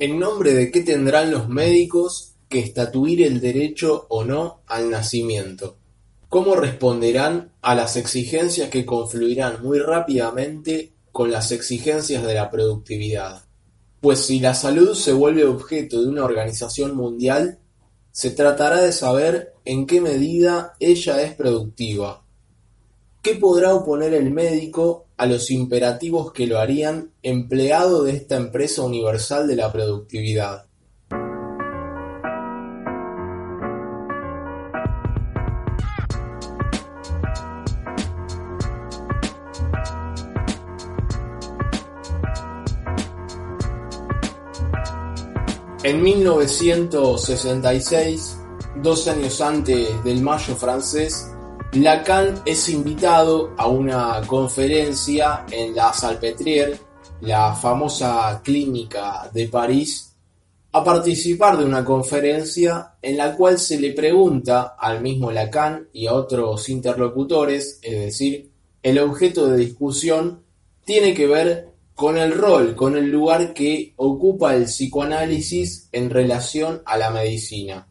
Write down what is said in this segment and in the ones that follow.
¿En nombre de qué tendrán los médicos que estatuir el derecho o no al nacimiento? ¿Cómo responderán a las exigencias que confluirán muy rápidamente con las exigencias de la productividad? Pues si la salud se vuelve objeto de una organización mundial, se tratará de saber en qué medida ella es productiva. ¿Qué podrá oponer el médico a los imperativos que lo harían empleado de esta empresa universal de la productividad? En 1966, dos años antes del Mayo francés, Lacan es invitado a una conferencia en la Salpêtrière, la famosa clínica de París, a participar de una conferencia en la cual se le pregunta al mismo Lacan y a otros interlocutores, es decir, el objeto de discusión tiene que ver con el rol, con el lugar que ocupa el psicoanálisis en relación a la medicina.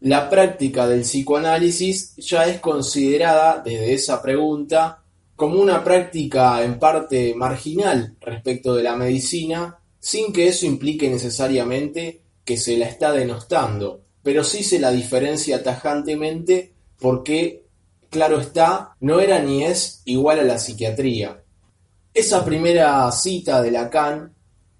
La práctica del psicoanálisis ya es considerada desde esa pregunta como una práctica en parte marginal respecto de la medicina, sin que eso implique necesariamente que se la está denostando, pero sí se la diferencia tajantemente porque, claro está, no era ni es igual a la psiquiatría. Esa primera cita de Lacan,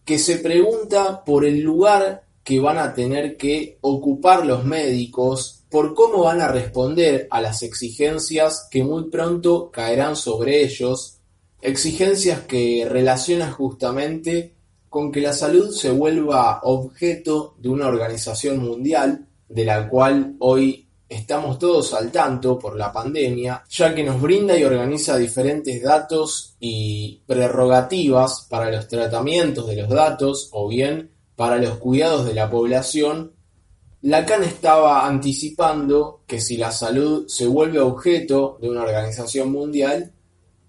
que se pregunta por el lugar que van a tener que ocupar los médicos, por cómo van a responder a las exigencias que muy pronto caerán sobre ellos, exigencias que relacionan justamente con que la salud se vuelva objeto de una organización mundial, de la cual hoy estamos todos al tanto por la pandemia, ya que nos brinda y organiza diferentes datos y prerrogativas para los tratamientos de los datos o bien para los cuidados de la población, Lacan estaba anticipando que si la salud se vuelve objeto de una organización mundial,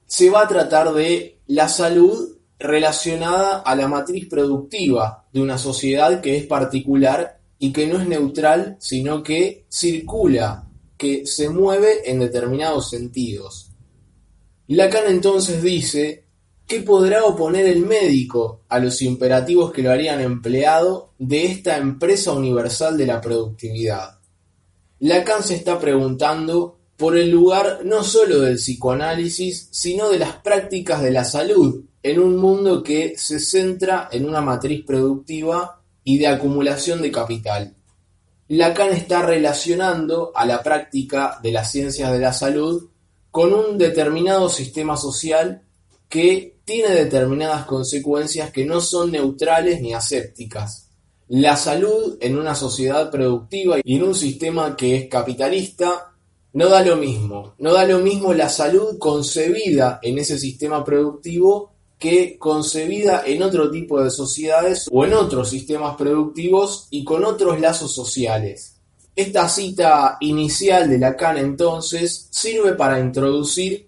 se va a tratar de la salud relacionada a la matriz productiva de una sociedad que es particular y que no es neutral, sino que circula, que se mueve en determinados sentidos. Lacan entonces dice ¿qué podrá oponer el médico a los imperativos que lo harían empleado de esta empresa universal de la productividad? Lacan se está preguntando por el lugar no solo del psicoanálisis, sino de las prácticas de la salud en un mundo que se centra en una matriz productiva y de acumulación de capital. Lacan está relacionando a la práctica de las ciencias de la salud con un determinado sistema social que tiene determinadas consecuencias que no son neutrales ni asépticas. La salud en una sociedad productiva y en un sistema que es capitalista no da lo mismo. No da lo mismo la salud concebida en ese sistema productivo que concebida en otro tipo de sociedades o en otros sistemas productivos y con otros lazos sociales. Esta cita inicial de Lacan entonces sirve para introducir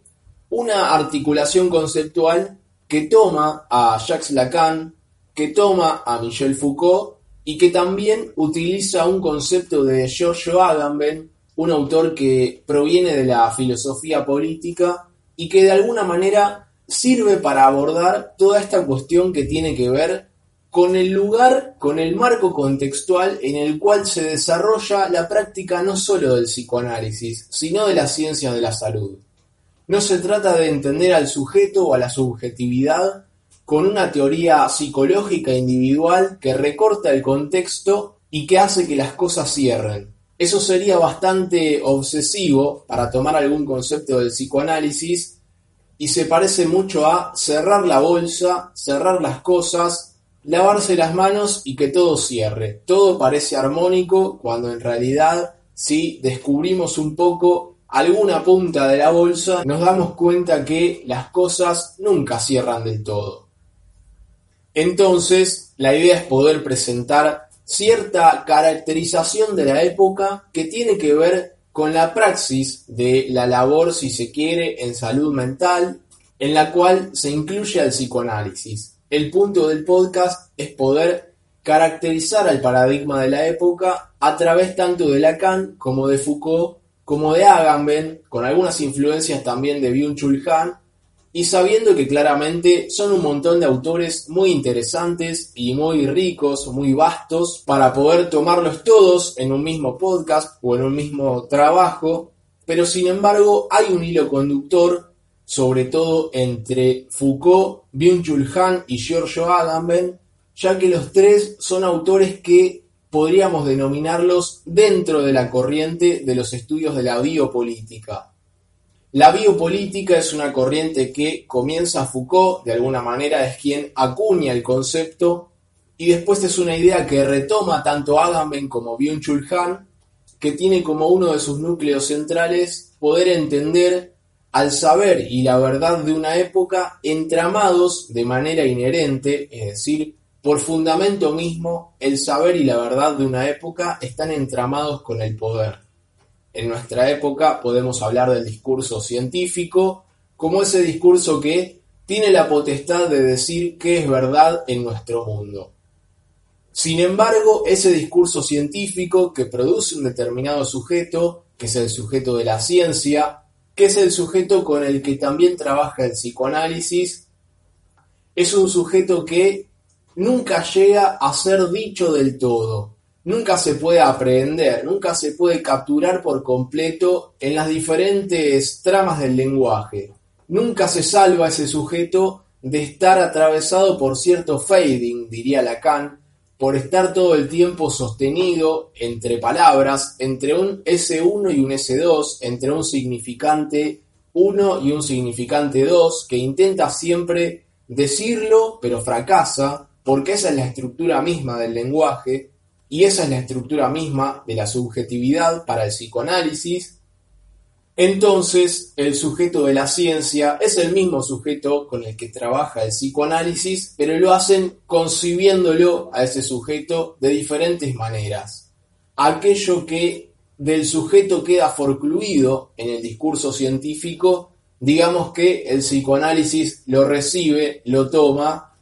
una articulación conceptual que toma a Jacques Lacan, que toma a Michel Foucault y que también utiliza un concepto de Giorgio Agamben, un autor que proviene de la filosofía política y que de alguna manera sirve para abordar toda esta cuestión que tiene que ver con el lugar, con el marco contextual en el cual se desarrolla la práctica no solo del psicoanálisis, sino de la ciencia de la salud. No se trata de entender al sujeto o a la subjetividad con una teoría psicológica individual que recorta el contexto y que hace que las cosas cierren. Eso sería bastante obsesivo para tomar algún concepto del psicoanálisis y se parece mucho a cerrar la bolsa, cerrar las cosas, lavarse las manos y que todo cierre. Todo parece armónico cuando en realidad si descubrimos un poco alguna punta de la bolsa nos damos cuenta que las cosas nunca cierran del todo. Entonces, la idea es poder presentar cierta caracterización de la época que tiene que ver con la praxis de la labor, si se quiere, en salud mental, en la cual se incluye el psicoanálisis. El punto del podcast es poder caracterizar al paradigma de la época a través tanto de Lacan como de Foucault, como de Agamben, con algunas influencias también de Byung-Chul Han, y sabiendo que claramente son un montón de autores muy interesantes y muy ricos, muy vastos, para poder tomarlos todos en un mismo podcast o en un mismo trabajo, pero sin embargo hay un hilo conductor, sobre todo entre Foucault, Byung-Chul Han y Giorgio Agamben, ya que los tres son autores que podríamos denominarlos dentro de la corriente de los estudios de la biopolítica. La biopolítica es una corriente que comienza Foucault, de alguna manera es quien acuña el concepto, y después es una idea que retoma tanto Agamben como Byung-Chul que tiene como uno de sus núcleos centrales poder entender al saber y la verdad de una época entramados de manera inherente, es decir, por fundamento mismo, el saber y la verdad de una época están entramados con el poder en nuestra época podemos hablar del discurso científico como ese discurso que tiene la potestad de decir qué es verdad en nuestro mundo. Sin embargo, ese discurso científico que produce un determinado sujeto, que es el sujeto de la ciencia, que es el sujeto con el que también trabaja el psicoanálisis, es un sujeto que nunca llega a ser dicho del todo nunca se puede aprender, nunca se puede capturar por completo en las diferentes tramas del lenguaje. Nunca se salva ese sujeto de estar atravesado por cierto fading, diría Lacan, por estar todo el tiempo sostenido entre palabras, entre un S1 y un S2, entre un significante 1 y un significante 2, que intenta siempre decirlo, pero fracasa, porque esa es la estructura misma del lenguaje, y esa es la estructura misma de la subjetividad para el psicoanálisis, entonces el sujeto de la ciencia es el mismo sujeto con el que trabaja el psicoanálisis, pero lo hacen concibiéndolo a ese sujeto de diferentes maneras. Aquello que del sujeto queda forcluido en el discurso científico, digamos que el psicoanálisis lo recibe, lo toma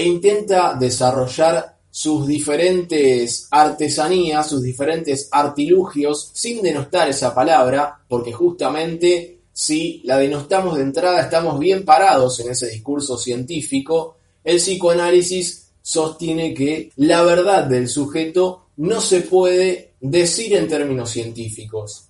e intenta desarrollar sus diferentes artesanías, sus diferentes artilugios, sin denostar esa palabra, porque justamente si la denostamos de entrada estamos bien parados en ese discurso científico, el psicoanálisis sostiene que la verdad del sujeto no se puede decir en términos científicos.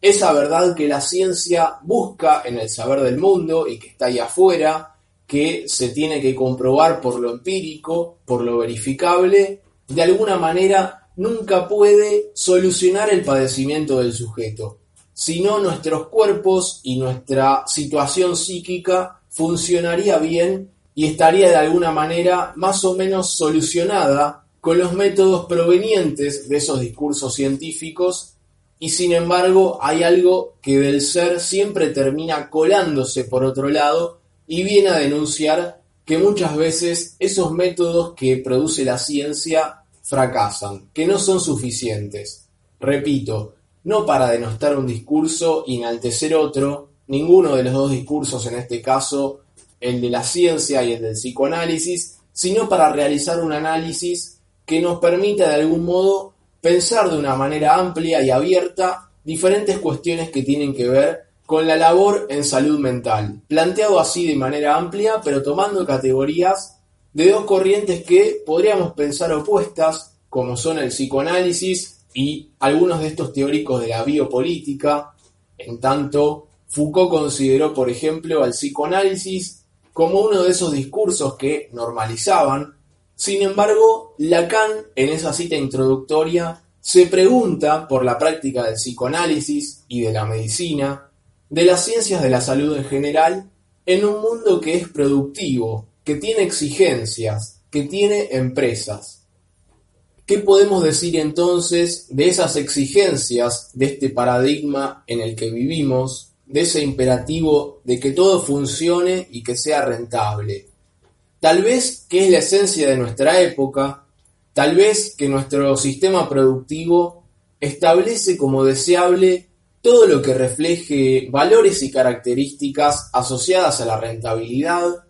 Esa verdad que la ciencia busca en el saber del mundo y que está ahí afuera, que se tiene que comprobar por lo empírico, por lo verificable, de alguna manera nunca puede solucionar el padecimiento del sujeto, sino nuestros cuerpos y nuestra situación psíquica funcionaría bien y estaría de alguna manera más o menos solucionada con los métodos provenientes de esos discursos científicos y sin embargo hay algo que del ser siempre termina colándose por otro lado y viene a denunciar que muchas veces esos métodos que produce la ciencia fracasan, que no son suficientes. Repito, no para denostar un discurso y enaltecer otro, ninguno de los dos discursos en este caso, el de la ciencia y el del psicoanálisis, sino para realizar un análisis que nos permita de algún modo pensar de una manera amplia y abierta diferentes cuestiones que tienen que ver con la labor en salud mental, planteado así de manera amplia, pero tomando categorías de dos corrientes que podríamos pensar opuestas, como son el psicoanálisis y algunos de estos teóricos de la biopolítica. En tanto, Foucault consideró, por ejemplo, al psicoanálisis como uno de esos discursos que normalizaban. Sin embargo, Lacan, en esa cita introductoria, se pregunta por la práctica del psicoanálisis y de la medicina, de las ciencias de la salud en general en un mundo que es productivo, que tiene exigencias, que tiene empresas. ¿Qué podemos decir entonces de esas exigencias, de este paradigma en el que vivimos, de ese imperativo de que todo funcione y que sea rentable? Tal vez que es la esencia de nuestra época, tal vez que nuestro sistema productivo establece como deseable todo lo que refleje valores y características asociadas a la rentabilidad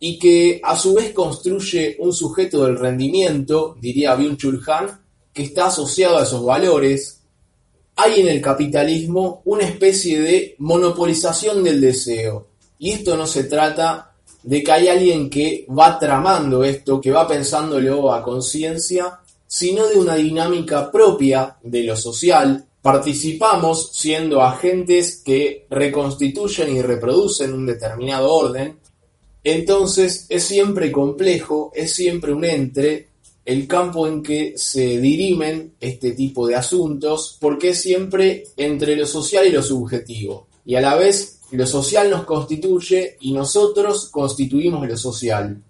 y que a su vez construye un sujeto del rendimiento, diría Byung-Chul que está asociado a esos valores, hay en el capitalismo una especie de monopolización del deseo. Y esto no se trata de que hay alguien que va tramando esto, que va pensándolo a conciencia, sino de una dinámica propia de lo social. Participamos siendo agentes que reconstituyen y reproducen un determinado orden. Entonces es siempre complejo, es siempre un entre el campo en que se dirimen este tipo de asuntos, porque es siempre entre lo social y lo subjetivo. Y a la vez lo social nos constituye y nosotros constituimos lo social.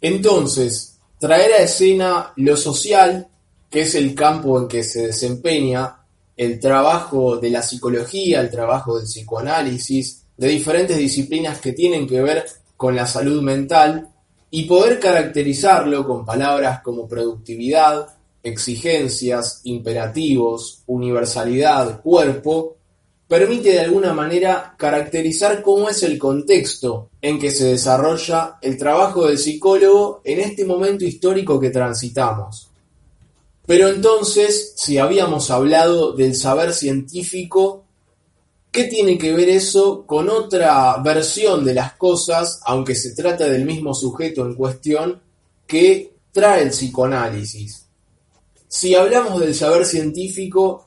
Entonces, traer a escena lo social, que es el campo en que se desempeña el trabajo de la psicología, el trabajo del psicoanálisis, de diferentes disciplinas que tienen que ver con la salud mental, y poder caracterizarlo con palabras como productividad, exigencias, imperativos, universalidad, cuerpo, permite de alguna manera caracterizar cómo es el contexto en que se desarrolla el trabajo del psicólogo en este momento histórico que transitamos. Pero entonces, si habíamos hablado del saber científico, ¿qué tiene que ver eso con otra versión de las cosas, aunque se trata del mismo sujeto en cuestión, que trae el psicoanálisis? Si hablamos del saber científico,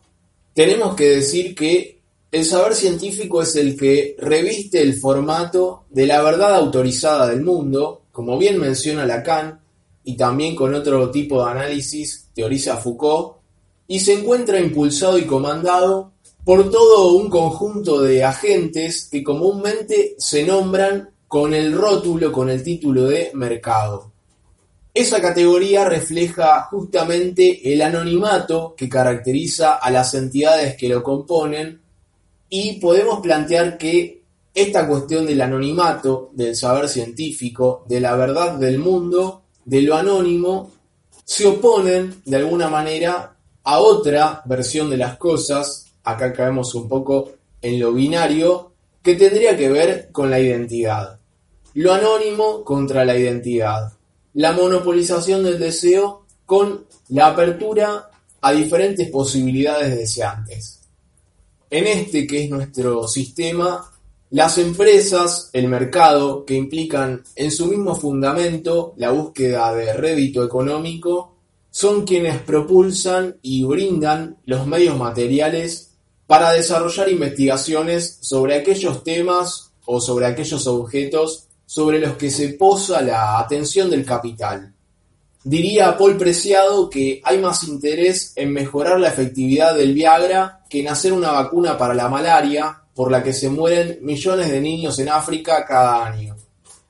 tenemos que decir que el saber científico es el que reviste el formato de la verdad autorizada del mundo, como bien menciona Lacan, y también con otro tipo de análisis teoriza Foucault, y se encuentra impulsado y comandado por todo un conjunto de agentes que comúnmente se nombran con el rótulo, con el título de mercado. Esa categoría refleja justamente el anonimato que caracteriza a las entidades que lo componen y podemos plantear que esta cuestión del anonimato, del saber científico, de la verdad del mundo, de lo anónimo, se oponen de alguna manera a otra versión de las cosas, acá caemos un poco en lo binario, que tendría que ver con la identidad. Lo anónimo contra la identidad. La monopolización del deseo con la apertura a diferentes posibilidades deseantes. En este que es nuestro sistema, las empresas, el mercado, que implican en su mismo fundamento la búsqueda de rédito económico, son quienes propulsan y brindan los medios materiales para desarrollar investigaciones sobre aquellos temas o sobre aquellos objetos sobre los que se posa la atención del capital. Diría Paul Preciado que hay más interés en mejorar la efectividad del Viagra que en hacer una vacuna para la malaria, por la que se mueren millones de niños en África cada año.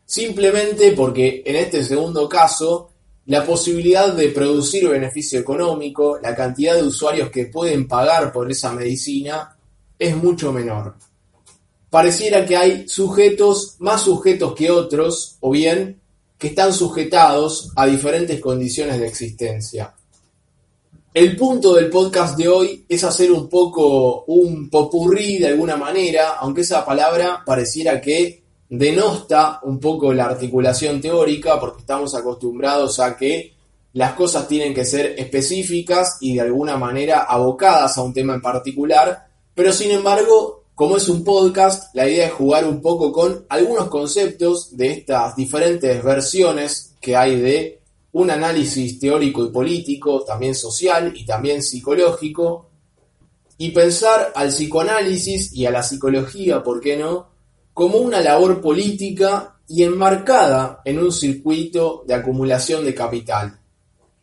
Simplemente porque en este segundo caso, la posibilidad de producir beneficio económico, la cantidad de usuarios que pueden pagar por esa medicina, es mucho menor. Pareciera que hay sujetos, más sujetos que otros, o bien que están sujetados a diferentes condiciones de existencia. El punto del podcast de hoy es hacer un poco un popurrí de alguna manera, aunque esa palabra pareciera que denosta un poco la articulación teórica, porque estamos acostumbrados a que las cosas tienen que ser específicas y de alguna manera abocadas a un tema en particular, pero sin embargo como es un podcast, la idea es jugar un poco con algunos conceptos de estas diferentes versiones que hay de un análisis teórico y político, también social y también psicológico, y pensar al psicoanálisis y a la psicología, ¿por qué no?, como una labor política y enmarcada en un circuito de acumulación de capital,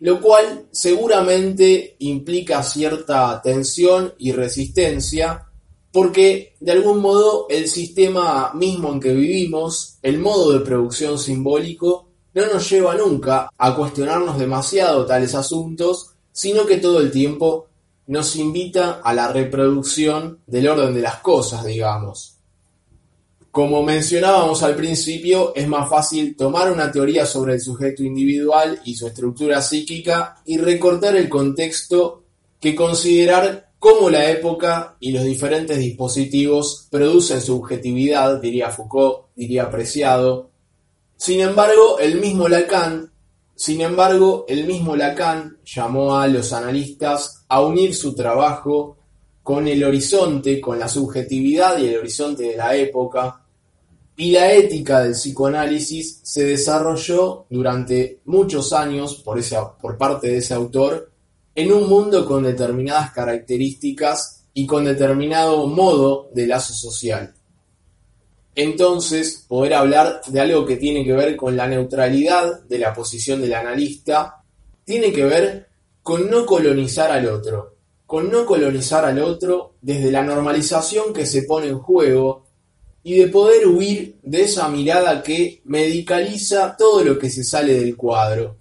lo cual seguramente implica cierta tensión y resistencia porque de algún modo el sistema mismo en que vivimos, el modo de producción simbólico, no nos lleva nunca a cuestionarnos demasiado tales asuntos, sino que todo el tiempo nos invita a la reproducción del orden de las cosas, digamos. Como mencionábamos al principio, es más fácil tomar una teoría sobre el sujeto individual y su estructura psíquica y recortar el contexto que considerar cómo la época y los diferentes dispositivos producen subjetividad, diría Foucault, diría Preciado. Sin embargo, el mismo Lacan, Lacan llamó a los analistas a unir su trabajo con el horizonte, con la subjetividad y el horizonte de la época, y la ética del psicoanálisis se desarrolló durante muchos años por parte de ese autor en un mundo con determinadas características y con determinado modo de lazo social. Entonces, poder hablar de algo que tiene que ver con la neutralidad de la posición del analista, tiene que ver con no colonizar al otro, con no colonizar al otro desde la normalización que se pone en juego y de poder huir de esa mirada que medicaliza todo lo que se sale del cuadro.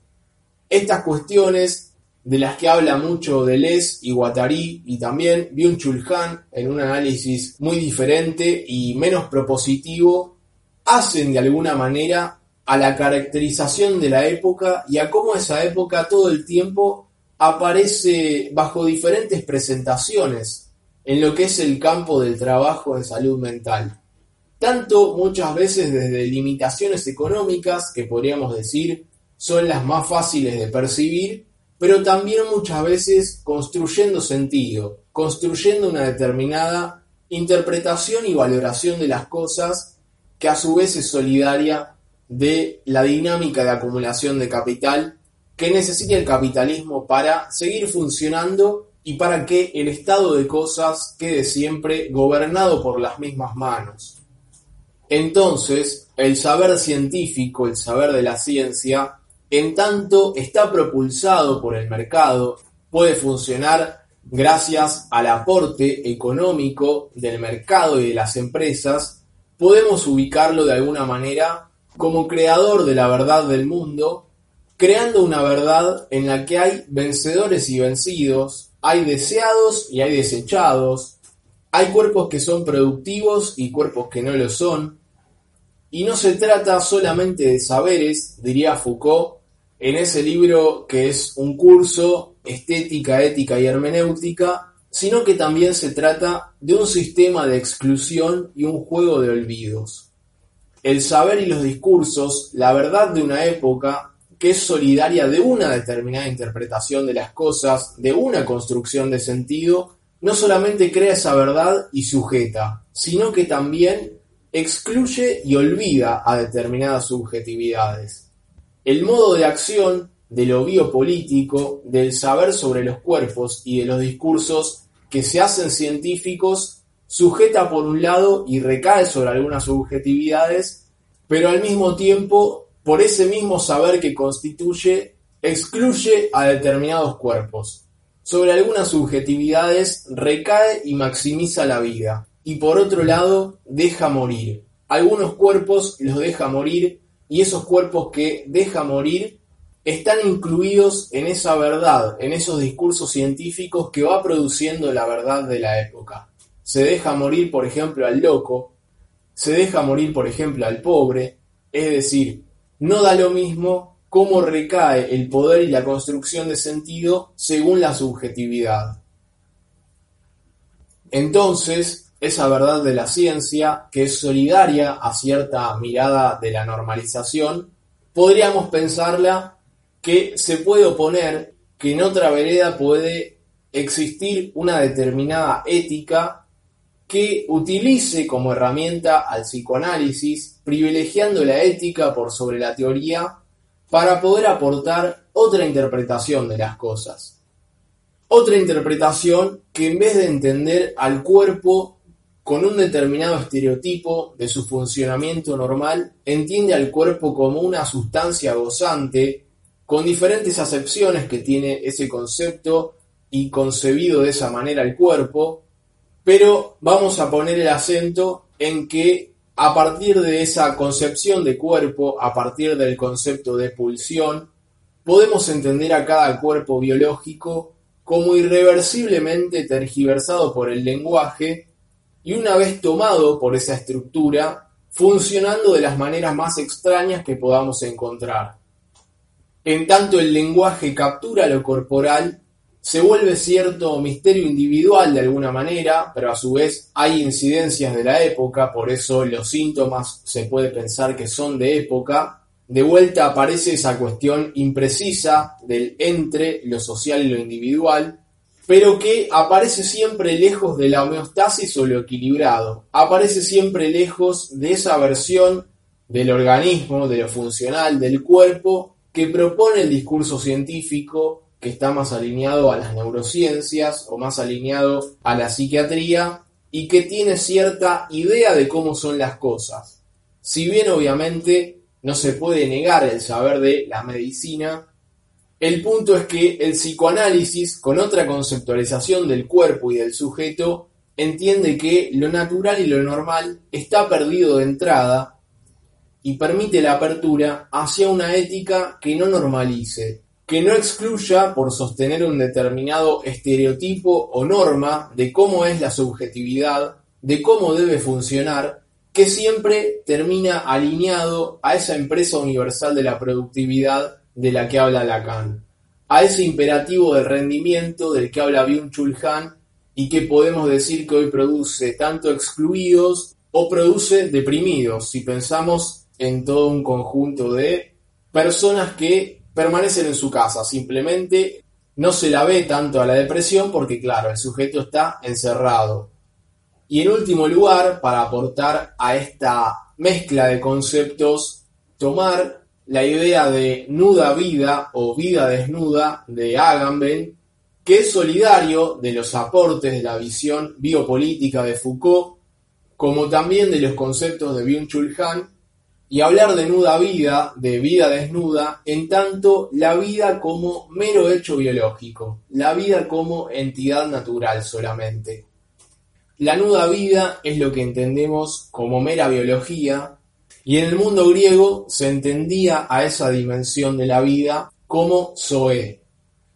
Estas cuestiones de las que habla mucho Deleuze y Guattari y también Byung-Chul Han en un análisis muy diferente y menos propositivo, hacen de alguna manera a la caracterización de la época y a cómo esa época todo el tiempo aparece bajo diferentes presentaciones en lo que es el campo del trabajo de salud mental. Tanto muchas veces desde limitaciones económicas, que podríamos decir son las más fáciles de percibir, pero también muchas veces construyendo sentido, construyendo una determinada interpretación y valoración de las cosas que a su vez es solidaria de la dinámica de acumulación de capital que necesita el capitalismo para seguir funcionando y para que el estado de cosas quede siempre gobernado por las mismas manos. Entonces, el saber científico, el saber de la ciencia, en tanto está propulsado por el mercado, puede funcionar gracias al aporte económico del mercado y de las empresas, podemos ubicarlo de alguna manera como creador de la verdad del mundo, creando una verdad en la que hay vencedores y vencidos, hay deseados y hay desechados, hay cuerpos que son productivos y cuerpos que no lo son. Y no se trata solamente de saberes, diría Foucault, en ese libro que es un curso estética, ética y hermenéutica, sino que también se trata de un sistema de exclusión y un juego de olvidos. El saber y los discursos, la verdad de una época que es solidaria de una determinada interpretación de las cosas, de una construcción de sentido, no solamente crea esa verdad y sujeta, sino que también excluye y olvida a determinadas subjetividades. El modo de acción de lo biopolítico, del saber sobre los cuerpos y de los discursos que se hacen científicos, sujeta por un lado y recae sobre algunas subjetividades, pero al mismo tiempo, por ese mismo saber que constituye, excluye a determinados cuerpos sobre algunas subjetividades recae y maximiza la vida, y por otro lado deja morir. Algunos cuerpos los deja morir y esos cuerpos que deja morir están incluidos en esa verdad, en esos discursos científicos que va produciendo la verdad de la época. Se deja morir, por ejemplo, al loco, se deja morir, por ejemplo, al pobre, es decir, no da lo mismo cómo recae el poder y la construcción de sentido según la subjetividad. Entonces, esa verdad de la ciencia, que es solidaria a cierta mirada de la normalización, podríamos pensarla que se puede oponer que en otra vereda puede existir una determinada ética que utilice como herramienta al psicoanálisis, privilegiando la ética por sobre la teoría para poder aportar otra interpretación de las cosas. Otra interpretación que en vez de entender al cuerpo con un determinado estereotipo de su funcionamiento normal, entiende al cuerpo como una sustancia gozante, con diferentes acepciones que tiene ese concepto y concebido de esa manera el cuerpo, pero vamos a poner el acento en que a partir de esa concepción de cuerpo, a partir del concepto de pulsión, podemos entender a cada cuerpo biológico como irreversiblemente tergiversado por el lenguaje y una vez tomado por esa estructura, funcionando de las maneras más extrañas que podamos encontrar. En tanto el lenguaje captura lo corporal se vuelve cierto misterio individual de alguna manera, pero a su vez hay incidencias de la época, por eso los síntomas se puede pensar que son de época. De vuelta aparece esa cuestión imprecisa del entre lo social y lo individual, pero que aparece siempre lejos de la homeostasis o lo equilibrado, aparece siempre lejos de esa versión del organismo, de lo funcional, del cuerpo, que propone el discurso científico que está más alineado a las neurociencias o más alineado a la psiquiatría y que tiene cierta idea de cómo son las cosas. Si bien obviamente no se puede negar el saber de la medicina, el punto es que el psicoanálisis, con otra conceptualización del cuerpo y del sujeto, entiende que lo natural y lo normal está perdido de entrada y permite la apertura hacia una ética que no normalice, que no excluya por sostener un determinado estereotipo o norma de cómo es la subjetividad, de cómo debe funcionar, que siempre termina alineado a esa empresa universal de la productividad de la que habla Lacan, a ese imperativo del rendimiento del que habla Byung-Chul Han y que podemos decir que hoy produce tanto excluidos o produce deprimidos, si pensamos en todo un conjunto de personas que permanecen en su casa, simplemente no se la ve tanto a la depresión porque claro, el sujeto está encerrado. Y en último lugar, para aportar a esta mezcla de conceptos, tomar la idea de nuda vida o vida desnuda de Agamben, que es solidario de los aportes de la visión biopolítica de Foucault, como también de los conceptos de Byung-Chul Han y hablar de nuda vida, de vida desnuda, en tanto la vida como mero hecho biológico, la vida como entidad natural solamente. La nuda vida es lo que entendemos como mera biología, y en el mundo griego se entendía a esa dimensión de la vida como zoe.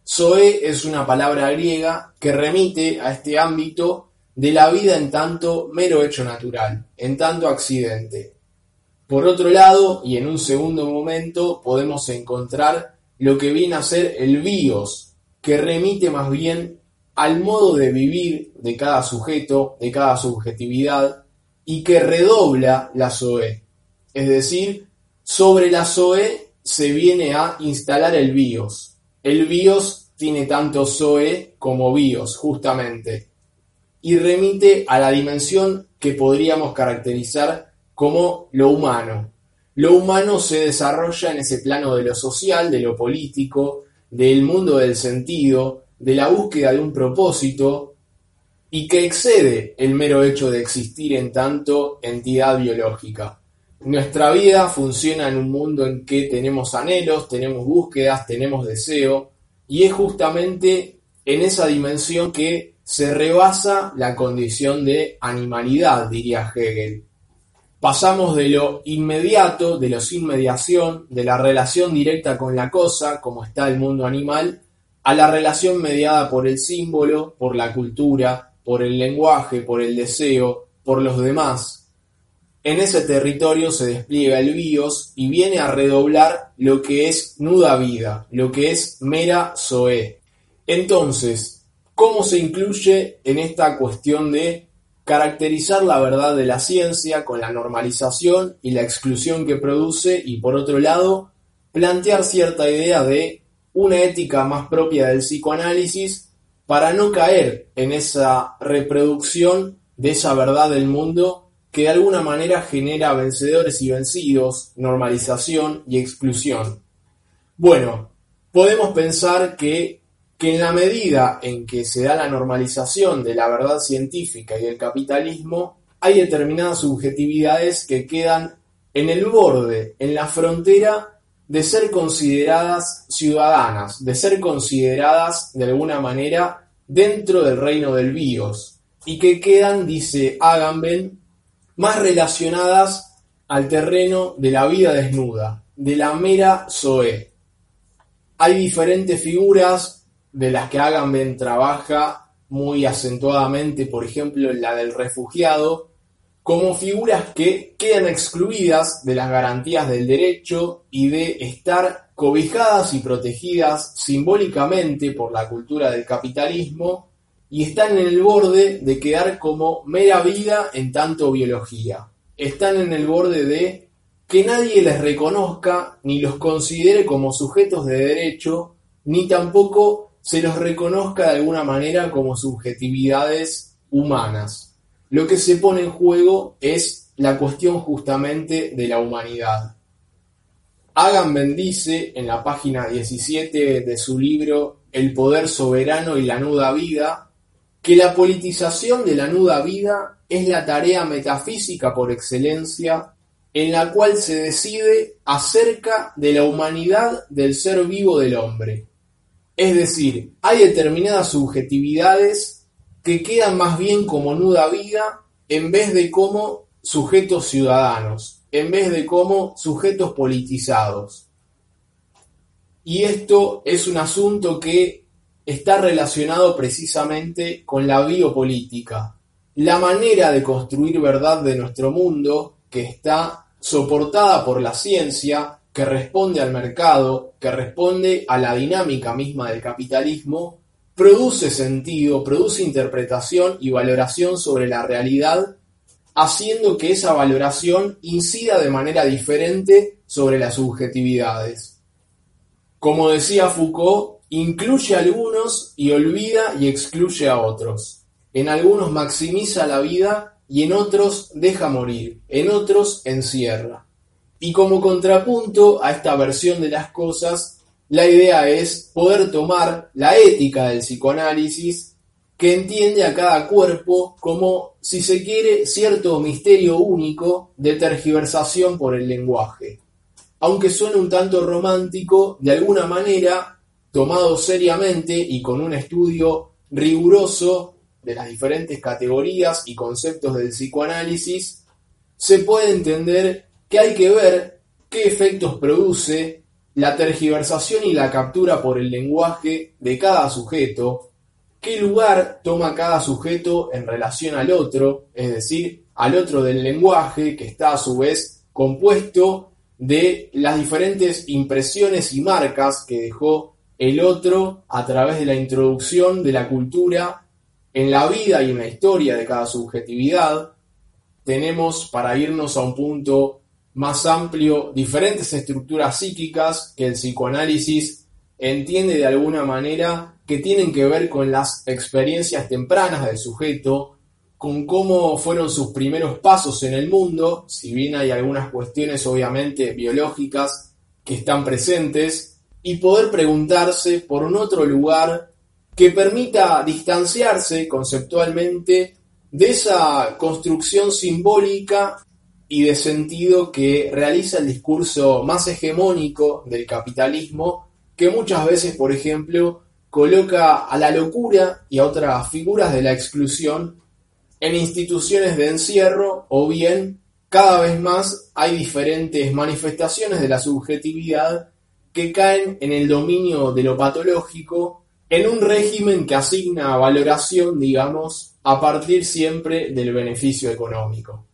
Zoe es una palabra griega que remite a este ámbito de la vida en tanto mero hecho natural, en tanto accidente. Por otro lado, y en un segundo momento, podemos encontrar lo que viene a ser el bios, que remite más bien al modo de vivir de cada sujeto, de cada subjetividad, y que redobla la SOE. Es decir, sobre la SOE se viene a instalar el BIOS. El BIOS tiene tanto SOE como BIOS, justamente, y remite a la dimensión que podríamos caracterizar como lo humano. Lo humano se desarrolla en ese plano de lo social, de lo político, del mundo del sentido, de la búsqueda de un propósito y que excede el mero hecho de existir en tanto entidad biológica. Nuestra vida funciona en un mundo en que tenemos anhelos, tenemos búsquedas, tenemos deseo y es justamente en esa dimensión que se rebasa la condición de animalidad, diría Hegel. Pasamos de lo inmediato, de lo sin mediación, de la relación directa con la cosa, como está el mundo animal, a la relación mediada por el símbolo, por la cultura, por el lenguaje, por el deseo, por los demás. En ese territorio se despliega el bios y viene a redoblar lo que es nuda vida, lo que es mera zoe. Entonces, ¿cómo se incluye en esta cuestión de caracterizar la verdad de la ciencia con la normalización y la exclusión que produce y por otro lado plantear cierta idea de una ética más propia del psicoanálisis para no caer en esa reproducción de esa verdad del mundo que de alguna manera genera vencedores y vencidos, normalización y exclusión. Bueno, podemos pensar que que en la medida en que se da la normalización de la verdad científica y del capitalismo, hay determinadas subjetividades que quedan en el borde, en la frontera de ser consideradas ciudadanas, de ser consideradas de alguna manera dentro del reino del bios, y que quedan, dice Agamben, más relacionadas al terreno de la vida desnuda, de la mera Zoe. Hay diferentes figuras de las que Agamben trabaja muy acentuadamente, por ejemplo, la del refugiado, como figuras que quedan excluidas de las garantías del derecho y de estar cobijadas y protegidas simbólicamente por la cultura del capitalismo y están en el borde de quedar como mera vida en tanto biología. Están en el borde de que nadie les reconozca ni los considere como sujetos de derecho, ni tampoco se los reconozca de alguna manera como subjetividades humanas. Lo que se pone en juego es la cuestión justamente de la humanidad. Agamben dice en la página 17 de su libro El poder soberano y la nuda vida que la politización de la nuda vida es la tarea metafísica por excelencia en la cual se decide acerca de la humanidad del ser vivo del hombre. Es decir, hay determinadas subjetividades que quedan más bien como nuda vida en vez de como sujetos ciudadanos, en vez de como sujetos politizados. Y esto es un asunto que está relacionado precisamente con la biopolítica, la manera de construir verdad de nuestro mundo que está soportada por la ciencia, que responde al mercado, que responde a la dinámica misma del capitalismo produce sentido, produce interpretación y valoración sobre la realidad, haciendo que esa valoración incida de manera diferente sobre las subjetividades. Como decía Foucault, incluye a algunos y olvida y excluye a otros. En algunos maximiza la vida y en otros deja morir, en otros encierra. Y como contrapunto a esta versión de las cosas, la idea es poder tomar la ética del psicoanálisis que entiende a cada cuerpo como, si se quiere, cierto misterio único de tergiversación por el lenguaje. Aunque suene un tanto romántico, de alguna manera, tomado seriamente y con un estudio riguroso de las diferentes categorías y conceptos del psicoanálisis, se puede entender que hay que ver qué efectos produce la tergiversación y la captura por el lenguaje de cada sujeto, qué lugar toma cada sujeto en relación al otro, es decir, al otro del lenguaje, que está a su vez compuesto de las diferentes impresiones y marcas que dejó el otro a través de la introducción de la cultura en la vida y en la historia de cada subjetividad. Tenemos, para irnos a un punto más amplio diferentes estructuras psíquicas que el psicoanálisis entiende de alguna manera que tienen que ver con las experiencias tempranas del sujeto, con cómo fueron sus primeros pasos en el mundo, si bien hay algunas cuestiones obviamente biológicas que están presentes, y poder preguntarse por un otro lugar que permita distanciarse conceptualmente de esa construcción simbólica y de sentido que realiza el discurso más hegemónico del capitalismo, que muchas veces, por ejemplo, coloca a la locura y a otras figuras de la exclusión en instituciones de encierro o bien cada vez más hay diferentes manifestaciones de la subjetividad que caen en el dominio de lo patológico en un régimen que asigna valoración, digamos, a partir siempre del beneficio económico.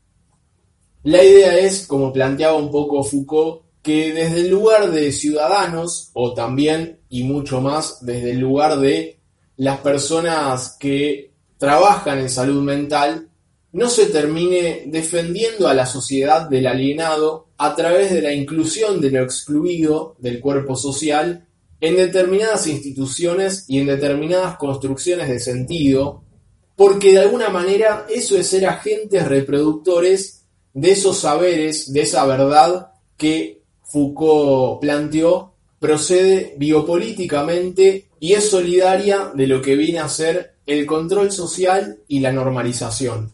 La idea es, como planteaba un poco Foucault, que desde el lugar de ciudadanos, o también y mucho más desde el lugar de las personas que trabajan en salud mental, no se termine defendiendo a la sociedad del alienado a través de la inclusión de lo excluido del cuerpo social en determinadas instituciones y en determinadas construcciones de sentido, porque de alguna manera eso es ser agentes reproductores de esos saberes, de esa verdad que Foucault planteó, procede biopolíticamente y es solidaria de lo que viene a ser el control social y la normalización.